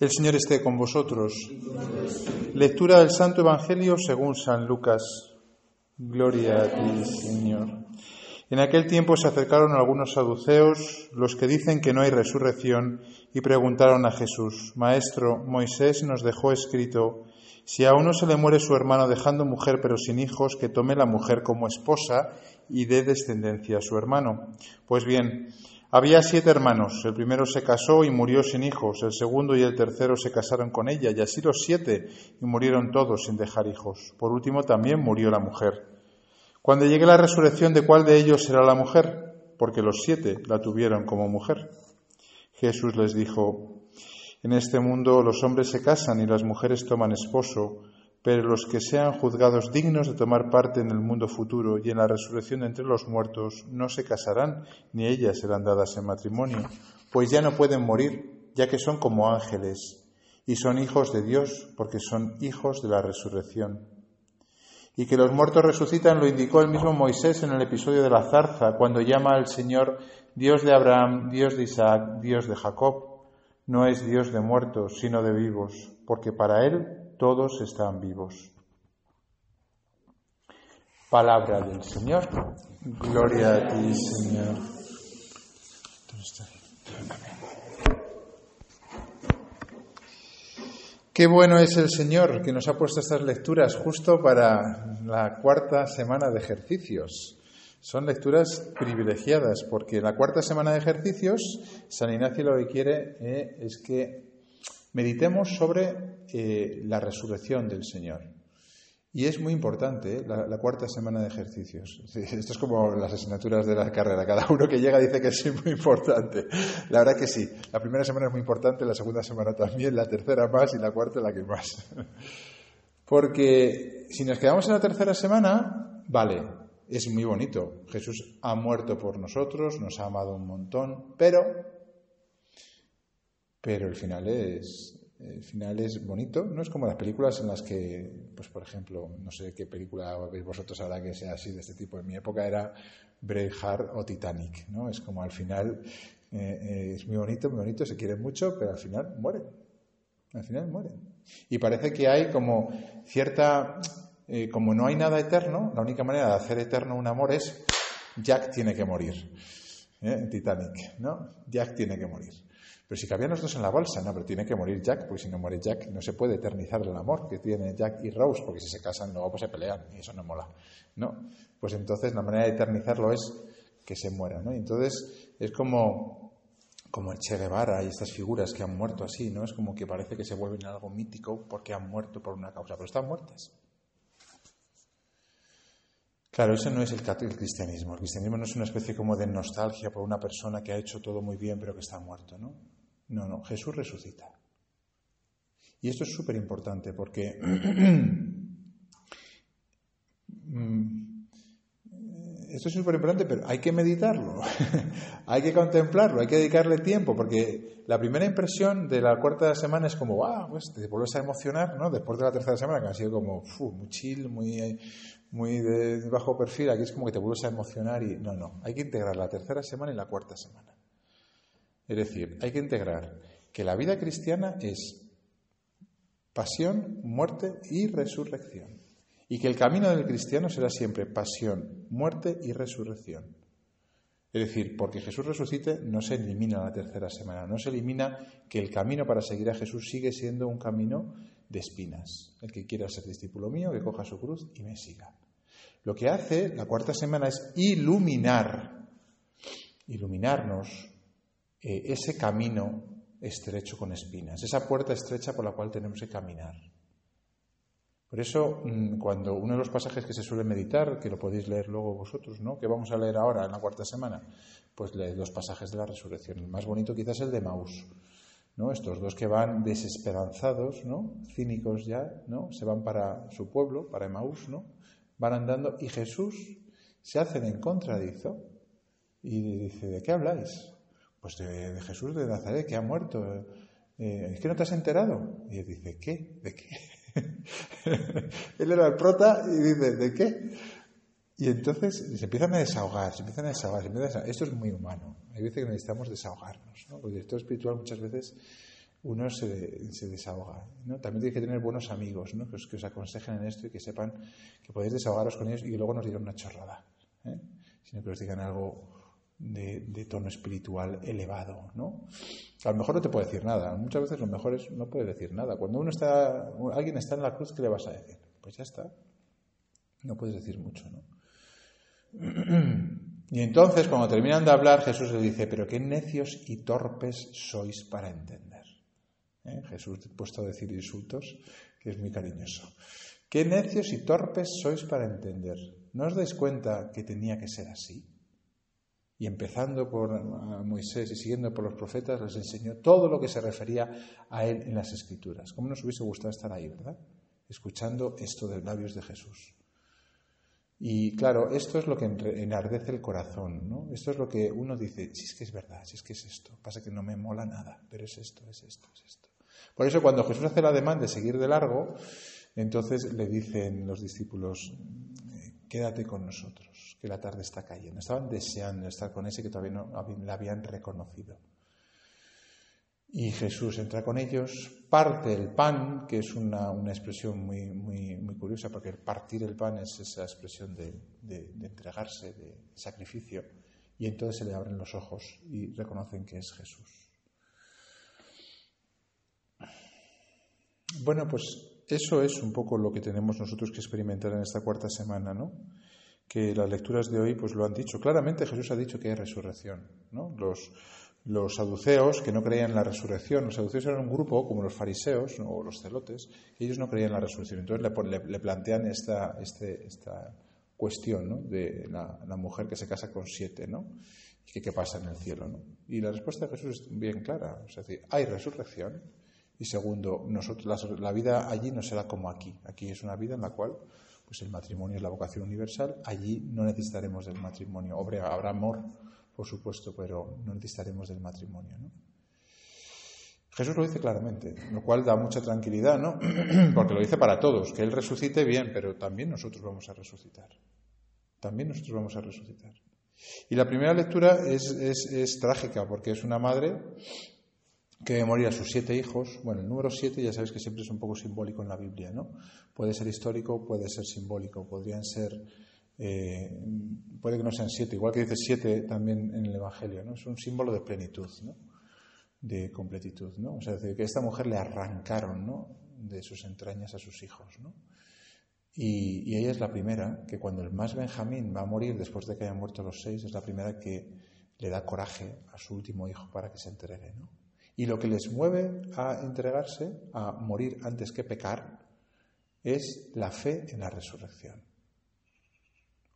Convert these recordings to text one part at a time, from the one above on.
El Señor esté con vosotros. Lectura del Santo Evangelio según San Lucas. Gloria a ti, Señor. En aquel tiempo se acercaron algunos saduceos, los que dicen que no hay resurrección, y preguntaron a Jesús, Maestro, Moisés nos dejó escrito, si a uno se le muere su hermano dejando mujer pero sin hijos, que tome la mujer como esposa y dé descendencia a su hermano. Pues bien, había siete hermanos. El primero se casó y murió sin hijos. El segundo y el tercero se casaron con ella, y así los siete, y murieron todos sin dejar hijos. Por último también murió la mujer. Cuando llegue la resurrección, ¿de cuál de ellos será la mujer? Porque los siete la tuvieron como mujer. Jesús les dijo, En este mundo los hombres se casan y las mujeres toman esposo pero los que sean juzgados dignos de tomar parte en el mundo futuro y en la resurrección entre los muertos no se casarán, ni ellas serán dadas en matrimonio, pues ya no pueden morir, ya que son como ángeles, y son hijos de Dios, porque son hijos de la resurrección. Y que los muertos resucitan lo indicó el mismo Moisés en el episodio de la zarza, cuando llama al Señor Dios de Abraham, Dios de Isaac, Dios de Jacob. No es Dios de muertos, sino de vivos, porque para Él todos están vivos. Palabra del Señor. Gloria a ti, Señor. Qué bueno es el Señor que nos ha puesto estas lecturas justo para la cuarta semana de ejercicios. Son lecturas privilegiadas porque la cuarta semana de ejercicios, San Ignacio lo que quiere eh, es que meditemos sobre eh, la resurrección del Señor. Y es muy importante ¿eh? la, cuarta semana de ejercicios. Esto es como las asignaturas de la carrera. Cada uno que llega dice que es muy importante. La verdad que sí. La primera semana es muy importante, la segunda semana también, la tercera más y la cuarta la que más. Porque si nos quedamos en la tercera semana, vale, es muy bonito. Jesús ha muerto por nosotros, nos ha amado un montón, pero pero el final es el final es bonito, no es como las películas en las que, pues por ejemplo, no sé qué película veis vosotros ahora que sea así de este tipo. En mi época era Braveheart o Titanic, ¿no? Es como al final eh, eh, es muy bonito, muy bonito, se quiere mucho, pero al final mueren. Al final mueren. Y parece que hay como cierta, eh, como no hay nada eterno, la única manera de hacer eterno un amor es Jack tiene que morir. Titanic, ¿no? Jack tiene que morir. Pero si cabían los dos en la bolsa, no, pero tiene que morir Jack, porque si no muere Jack no se puede eternizar el amor que tiene Jack y Rose, porque si se casan luego pues se pelean y eso no mola. No, pues entonces la manera de eternizarlo es que se muera, ¿no? Y entonces es como, como el Che Guevara y estas figuras que han muerto así, ¿no? Es como que parece que se vuelven algo mítico porque han muerto por una causa, pero están muertas. Claro, eso no es el, cristianismo. El cristianismo no es una especie como de nostalgia por una persona que ha hecho todo muy bien pero que está muerto, ¿no? No, no, Jesús resucita. Y esto es súper importante porque mm, esto es súper importante, pero hay que meditarlo, hay que contemplarlo, hay que dedicarle tiempo, porque la primera impresión de la cuarta semana es como, wow, pues te vuelves a emocionar, ¿no? Después de la tercera semana, que ha sido como, muy chill, muy, muy de bajo perfil, aquí es como que te vuelves a emocionar y no, no, hay que integrar la tercera semana y la cuarta semana. Es decir, hay que integrar que la vida cristiana es pasión, muerte y resurrección. Y que el camino del cristiano será siempre pasión, muerte y resurrección. Es decir, porque Jesús resucite no se elimina la tercera semana, no se elimina que el camino para seguir a Jesús sigue siendo un camino de espinas. El que quiera ser discípulo mío, que coja su cruz y me siga. Lo que hace la cuarta semana es iluminar, iluminarnos eh, ese camino estrecho con espinas, esa puerta estrecha por la cual tenemos que caminar. Por eso, mm, cuando uno de los pasajes que se suele meditar, que lo podéis leer luego vosotros, ¿no? Que vamos a leer ahora en la cuarta semana, pues leed los pasajes de la resurrección. El más bonito quizás es el de Maús, ¿no? Estos dos que van desesperanzados, ¿no? Cínicos ya, ¿no? Se van para su pueblo, para Emaús, ¿no? Van andando y Jesús se hace en contradizo y dice, ¿de qué habláis? Pues de, Jesús de Nazaret, que ha muerto. Eh, ¿Es que no te has enterado? Y él dice, ¿qué? ¿De qué? él era el prota y dice, ¿de qué? Y entonces se empiezan a desahogar, se empiezan a desahogar, Esto es muy humano. Hay veces que necesitamos desahogarnos, ¿no? Porque el espiritual muchas veces uno se, desahoga. ¿no? También tiene que tener buenos amigos ¿no? que, os, aconsejen en esto y que sepan que podéis desahogaros con ellos y que luego nos digan una chorrada, ¿eh? sino que os digan algo de, tono espiritual elevado. ¿no? A lo mejor no te puede decir nada. Muchas veces lo mejor es no puede decir nada. Cuando uno está, alguien está en la cruz, ¿qué le vas a decir? Pues ya está. No puedes decir mucho. ¿no? Y entonces, cuando terminan de hablar, Jesús les dice, pero qué necios y torpes sois para entender. ¿eh? Jesús puesto a decir insultos, que es muy cariñoso. Qué necios y torpes sois para entender. ¿No os dais cuenta que tenía que ser así? Y empezando por Moisés y siguiendo por los profetas, les enseñó todo lo que se refería a él en las Escrituras. ¿Cómo nos hubiese gustado estar ahí, verdad? Escuchando esto de labios de Jesús. Y claro, esto es lo que enardece el corazón, ¿no? Esto es lo que uno dice, si es que es verdad, si es que es esto. Pasa que no me mola nada, pero es esto, es esto, es esto. Por eso cuando Jesús hace la demanda de seguir de largo, entonces le dicen los discípulos, eh, quédate con nosotros, que la tarde está cayendo. Estaban deseando estar con ese que todavía no la habían reconocido. Y Jesús entra con ellos, parte el pan, que es una, expresión muy, muy, muy, curiosa, porque partir el pan es esa expresión de, entregarse, de sacrificio, y entonces se le abren los ojos y reconocen que es Jesús. Bueno, pues eso es un poco lo que tenemos nosotros que experimentar en esta cuarta semana, ¿no? Que las lecturas de hoy pues lo han dicho. Claramente Jesús ha dicho que hay resurrección, ¿no? Los, los saduceos, que no creían en la resurrección, los saduceos eran un grupo como los fariseos o los celotes, que ellos no creían en la resurrección. Entonces le, plantean esta, este, esta cuestión ¿no? de la, mujer que se casa con siete, ¿no? Y qué pasa en el cielo, ¿no? Y la respuesta de Jesús es bien clara, es decir, hay resurrección, y segundo, nosotros, la, vida allí no será como aquí. Aquí es una vida en la cual pues el matrimonio es la vocación universal. Allí no necesitaremos del matrimonio. Habrá amor, por supuesto, pero no necesitaremos del matrimonio. ¿no? Jesús lo dice claramente, lo cual da mucha tranquilidad, ¿no? Porque lo dice para todos, que Él resucite bien, pero también nosotros vamos a resucitar. También nosotros vamos a resucitar. Y la primera lectura es, es trágica, porque es una madre que morir a sus siete hijos. Bueno, el número siete ya sabéis que siempre es un poco simbólico en la Biblia, ¿no? Puede ser histórico, puede ser simbólico, podrían ser, eh, puede que no sean siete, igual que dice siete también en el Evangelio, ¿no? Es un símbolo de plenitud, ¿no? De completitud, ¿no? O sea, que a esta mujer le arrancaron, ¿no? De sus entrañas a sus hijos, ¿no? Y, y ella es la primera que cuando el más Benjamín va a morir después de que hayan muerto los seis, es la primera que le da coraje a su último hijo para que se entregue, ¿no? Y lo que les mueve a entregarse, a morir antes que pecar, es la fe en la resurrección.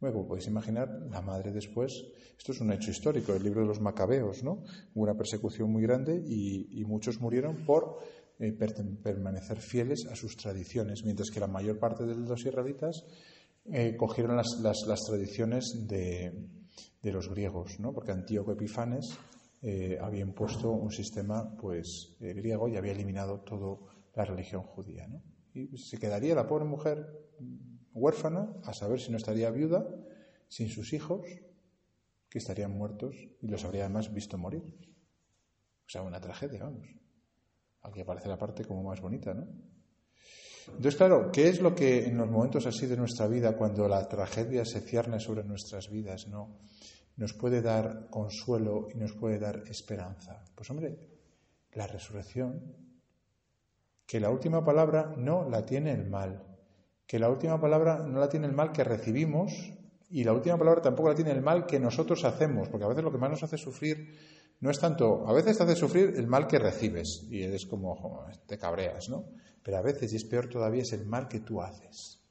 Como podéis imaginar, la madre después, esto es un hecho histórico, el libro de los macabeos, ¿no? Hubo una persecución muy grande y, muchos murieron por eh, permanecer fieles a sus tradiciones, mientras que la mayor parte de los israelitas eh, cogieron las, tradiciones de, de, los griegos, ¿no? Porque Antíoco Epifanes eh, había impuesto un sistema pues eh, griego y había eliminado toda la religión judía. ¿no? Y se quedaría la pobre mujer huérfana a saber si no estaría viuda, sin sus hijos, que estarían muertos y los habría además visto morir. O sea, una tragedia, vamos. Aquí aparece la parte como más bonita, ¿no? Entonces, claro, ¿qué es lo que en los momentos así de nuestra vida, cuando la tragedia se cierne sobre nuestras vidas, ¿no? Nos puede dar consuelo y nos puede dar esperanza? Pues hombre, la resurrección, que la última palabra no la tiene el mal, que la última palabra no la tiene el mal que recibimos y la última palabra tampoco la tiene el mal que nosotros hacemos, porque a veces lo que más nos hace sufrir no es tanto, a veces te hace sufrir el mal que recibes y eres como, te cabreas, ¿no? Pero a veces, y es peor todavía, es el mal que tú haces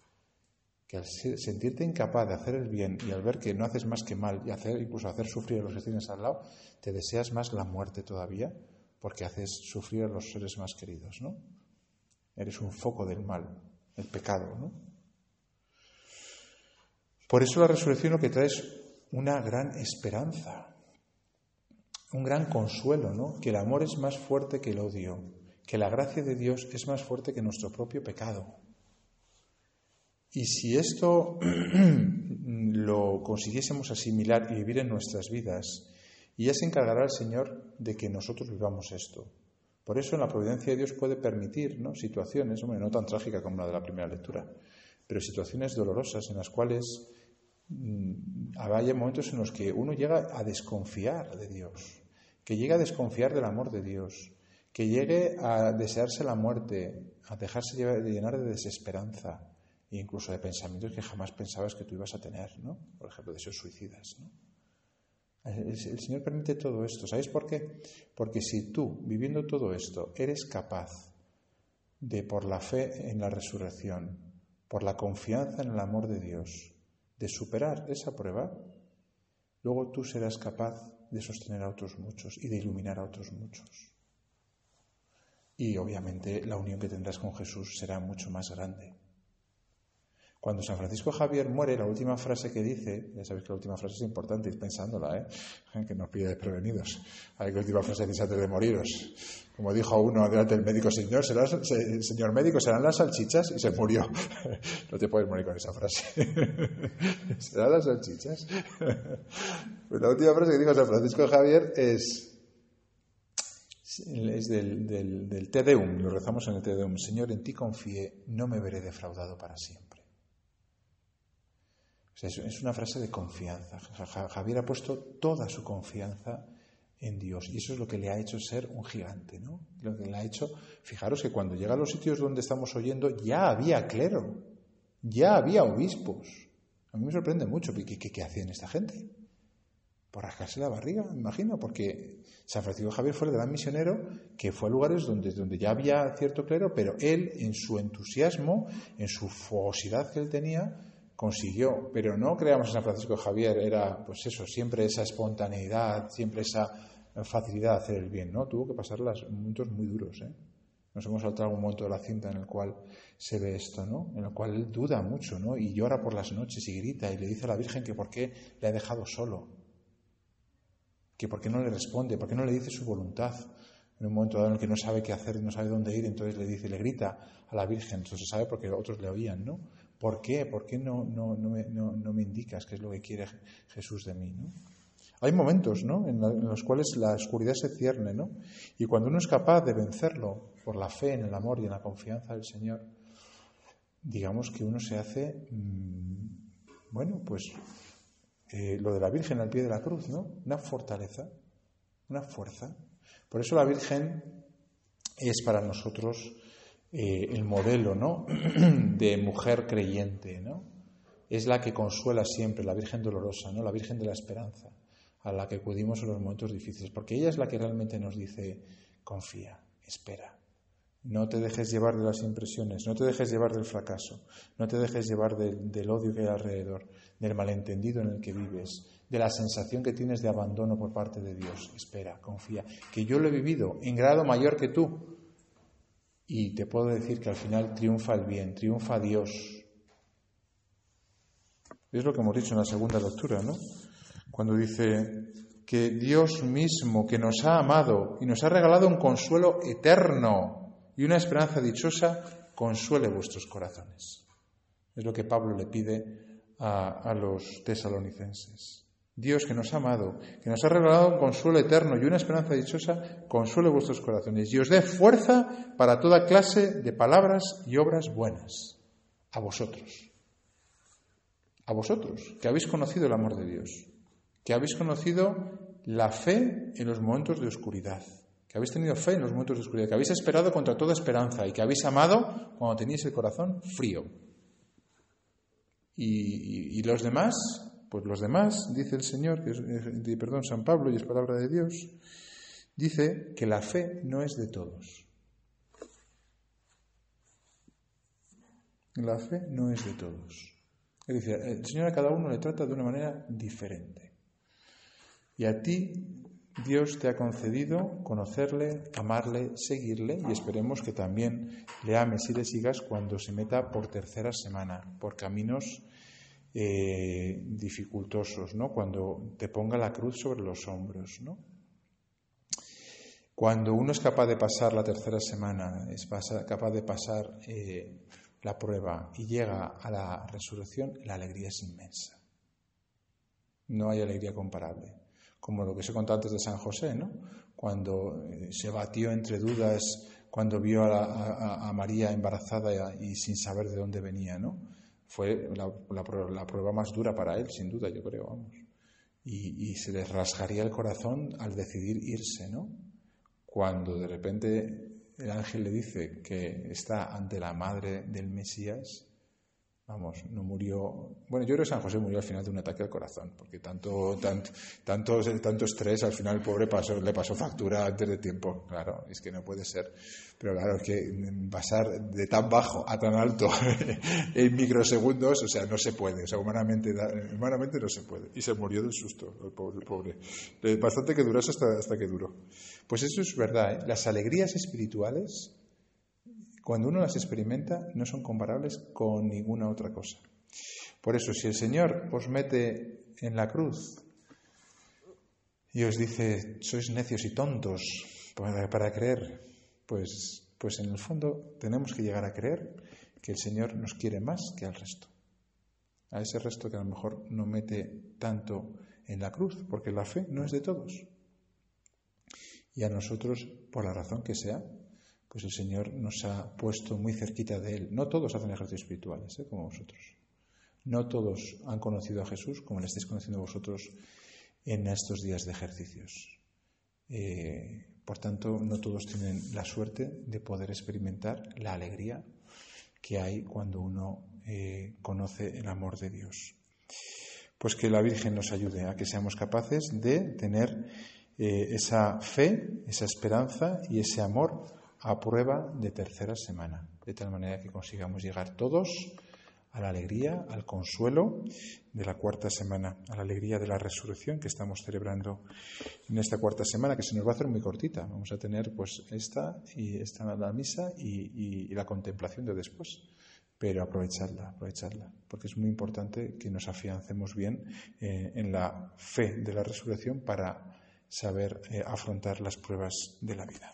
que al sentirte incapaz de hacer el bien y al ver que no haces más que mal y hacer incluso hacer sufrir a los que tienes al lado, te deseas más la muerte todavía porque haces sufrir a los seres más queridos, ¿no? Eres un foco del mal, el pecado, ¿no? Por eso la resurrección lo que trae es una gran esperanza, un gran consuelo, ¿no? Que el amor es más fuerte que el odio, que la gracia de Dios es más fuerte que nuestro propio pecado. Y si esto lo consiguiésemos asimilar y vivir en nuestras vidas, ya se encargará el Señor de que nosotros vivamos esto. Por eso en la providencia de Dios puede permitir situaciones, no tan trágicas como la de la primera lectura, pero situaciones dolorosas en las cuales mmm, hay momentos en los que uno llega a desconfiar de Dios, que llega a desconfiar del amor de Dios, que llegue a desearse la muerte, a dejarse llenar de desesperanza incluso de pensamientos que jamás pensabas que tú ibas a tener, ¿no? Por ejemplo, deseos suicidas, ¿no? El, Señor permite todo esto. ¿Sabéis por qué? Porque si tú, viviendo todo esto, eres capaz de, por la fe en la resurrección, por la confianza en el amor de Dios, de superar esa prueba, luego tú serás capaz de sostener a otros muchos y de iluminar a otros muchos. Y obviamente la unión que tendrás con Jesús será mucho más grande. Cuando San Francisco Javier muere, la última frase que dice, ya sabéis que la última frase es importante, ir pensándola, ¿eh? que nos pide desprevenidos. Hay que última frase dice antes de moriros. Como dijo uno delante del médico, señor, será, señor médico, serán las salchichas, y se murió. No te puedes morir con esa frase. ¿Serán las salchichas? Pues la última frase que dijo San Francisco Javier es, es del, del, del Te Deum, lo rezamos en el Te Deum. Señor, en ti confié, no me veré defraudado para siempre es una frase de confianza. Javier ha puesto toda su confianza en Dios y eso es lo que le ha hecho ser un gigante, ¿no? Lo que le ha hecho, fijaros que cuando llega a los sitios donde estamos oyendo ya había clero, ya había obispos. A mí me sorprende mucho qué, qué, hacían esta gente. Por rascarse la barriga, me imagino, porque San Francisco Javier fue el gran misionero que fue a lugares donde, donde ya había cierto clero, pero él, en su entusiasmo, en su fogosidad que él tenía, consiguió, pero no creamos en San Francisco Javier, era pues eso, siempre esa espontaneidad, siempre esa facilidad de hacer el bien, ¿no? Tuvo que pasar los momentos muy duros, ¿eh? Nos hemos saltado un momento de la cinta en el cual se ve esto, ¿no? En el cual él duda mucho, ¿no? Y llora por las noches y grita y le dice a la Virgen que por qué le ha dejado solo, que por qué no le responde, por qué no le dice su voluntad en un momento dado en el que no sabe qué hacer, no sabe dónde ir, entonces le dice, le grita a la Virgen, entonces sabe porque otros le oían, ¿no? ¿Por qué? ¿Por qué no, no, no, me, no, me, indicas qué es lo que quiere Jesús de mí? Hay momentos ¿no? en, los cuales la oscuridad se cierne, ¿no? Y cuando uno es capaz de vencerlo por la fe en el amor y en la confianza del Señor, digamos que uno se hace, mm, bueno, pues eh, lo de la Virgen al pie de la cruz, ¿no? Una fortaleza, una fuerza. Por eso la Virgen es para nosotros eh, el modelo ¿no? de mujer creyente, ¿no? Es la que consuela siempre, la Virgen dolorosa, ¿no? La Virgen de la esperanza, a la que acudimos en los momentos difíciles, porque ella es la que realmente nos dice, confía, espera. No te dejes llevar de las impresiones, no te dejes llevar del fracaso, no te dejes llevar del, del odio que hay alrededor, del malentendido en el que vives, de la sensación que tienes de abandono por parte de Dios. Espera, confía, que yo lo he vivido en grado mayor que tú, y te puedo decir que al final triunfa el bien, triunfa Dios. Es lo que hemos dicho en la segunda lectura, ¿no? Cuando dice que Dios mismo, que nos ha amado y nos ha regalado un consuelo eterno y una esperanza dichosa, consuele vuestros corazones. Es lo que Pablo le pide a, a los tesalonicenses. Dios que nos ha amado, que nos ha regalado un consuelo eterno y una esperanza dichosa, consuele vuestros corazones y os dé fuerza para toda clase de palabras y obras buenas. A vosotros. A vosotros, que habéis conocido el amor de Dios, que habéis conocido la fe en los momentos de oscuridad, que habéis tenido fe en los momentos de oscuridad, que habéis esperado contra toda esperanza y que habéis amado cuando teníais el corazón frío. Y, y los demás pues los demás, dice el Señor, eh, perdón, San Pablo, y es palabra de Dios, dice que la fe no es de todos. La fe no es de todos. Es decir, el Señor a cada uno le trata de una manera diferente. Y a ti Dios te ha concedido conocerle, amarle, seguirle y esperemos que también le ames y le sigas cuando se meta por tercera semana, por caminos eh, dificultosos, ¿no? Cuando te ponga la cruz sobre los hombros, ¿no? Cuando uno es capaz de pasar la tercera semana, es capaz de pasar eh, la prueba y llega a la resurrección, la alegría es inmensa. No hay alegría comparable. Como lo que se contó antes de San José, ¿no? cuando eh, se batió entre dudas, cuando vio a, María embarazada y, sin saber de dónde venía, ¿no? Fue la, la, prueba más dura para él, sin duda, yo creo, vamos. Y, y se le rasgaría el corazón al decidir irse, ¿no? Cuando de repente el ángel le dice que está ante la madre del Mesías, vamos, no murió. Bueno, yo creo que San José murió al final de un ataque al corazón, porque tanto, tanto, tanto, estrés, al final el pobre pasó, le pasó factura antes de tiempo. Claro, es que no puede ser. Pero claro, es que pasar de tan bajo a tan alto en microsegundos, o sea, no se puede. O sea, humanamente, humanamente no se puede. Y se murió del susto, el pobre. Pobre. Bastante que duró hasta, hasta que duró. Pues eso es verdad, ¿eh? Las alegrías espirituales cuando uno las experimenta, no son comparables con ninguna otra cosa. Por eso, si el Señor os mete en la cruz y os dice, sois necios y tontos para, creer, pues, pues en el fondo tenemos que llegar a creer que el Señor nos quiere más que al resto. A ese resto que a lo mejor no mete tanto en la cruz, porque la fe no es de todos. Y a nosotros, por la razón que sea, pues el Señor nos ha puesto muy cerquita de Él. No todos hacen ejercicios espirituales, ¿eh? como vosotros. No todos han conocido a Jesús como le estáis conociendo vosotros en estos días de ejercicios. Eh, por tanto, no todos tienen la suerte de poder experimentar la alegría que hay cuando uno eh, conoce el amor de Dios. Pues que la Virgen nos ayude a que seamos capaces de tener esa fe, esa esperanza y ese amor a prueba de tercera semana, de tal manera que consigamos llegar todos a la alegría, al consuelo de la cuarta semana, a la alegría de la resurrección que estamos celebrando en esta cuarta semana, que se nos va a hacer muy cortita. Vamos a tener pues esta y esta la misa y, la contemplación de después. Pero aprovecharla, aprovecharla, porque es muy importante que nos afiancemos bien eh, en la fe de la resurrección para saber eh, afrontar las pruebas de la vida.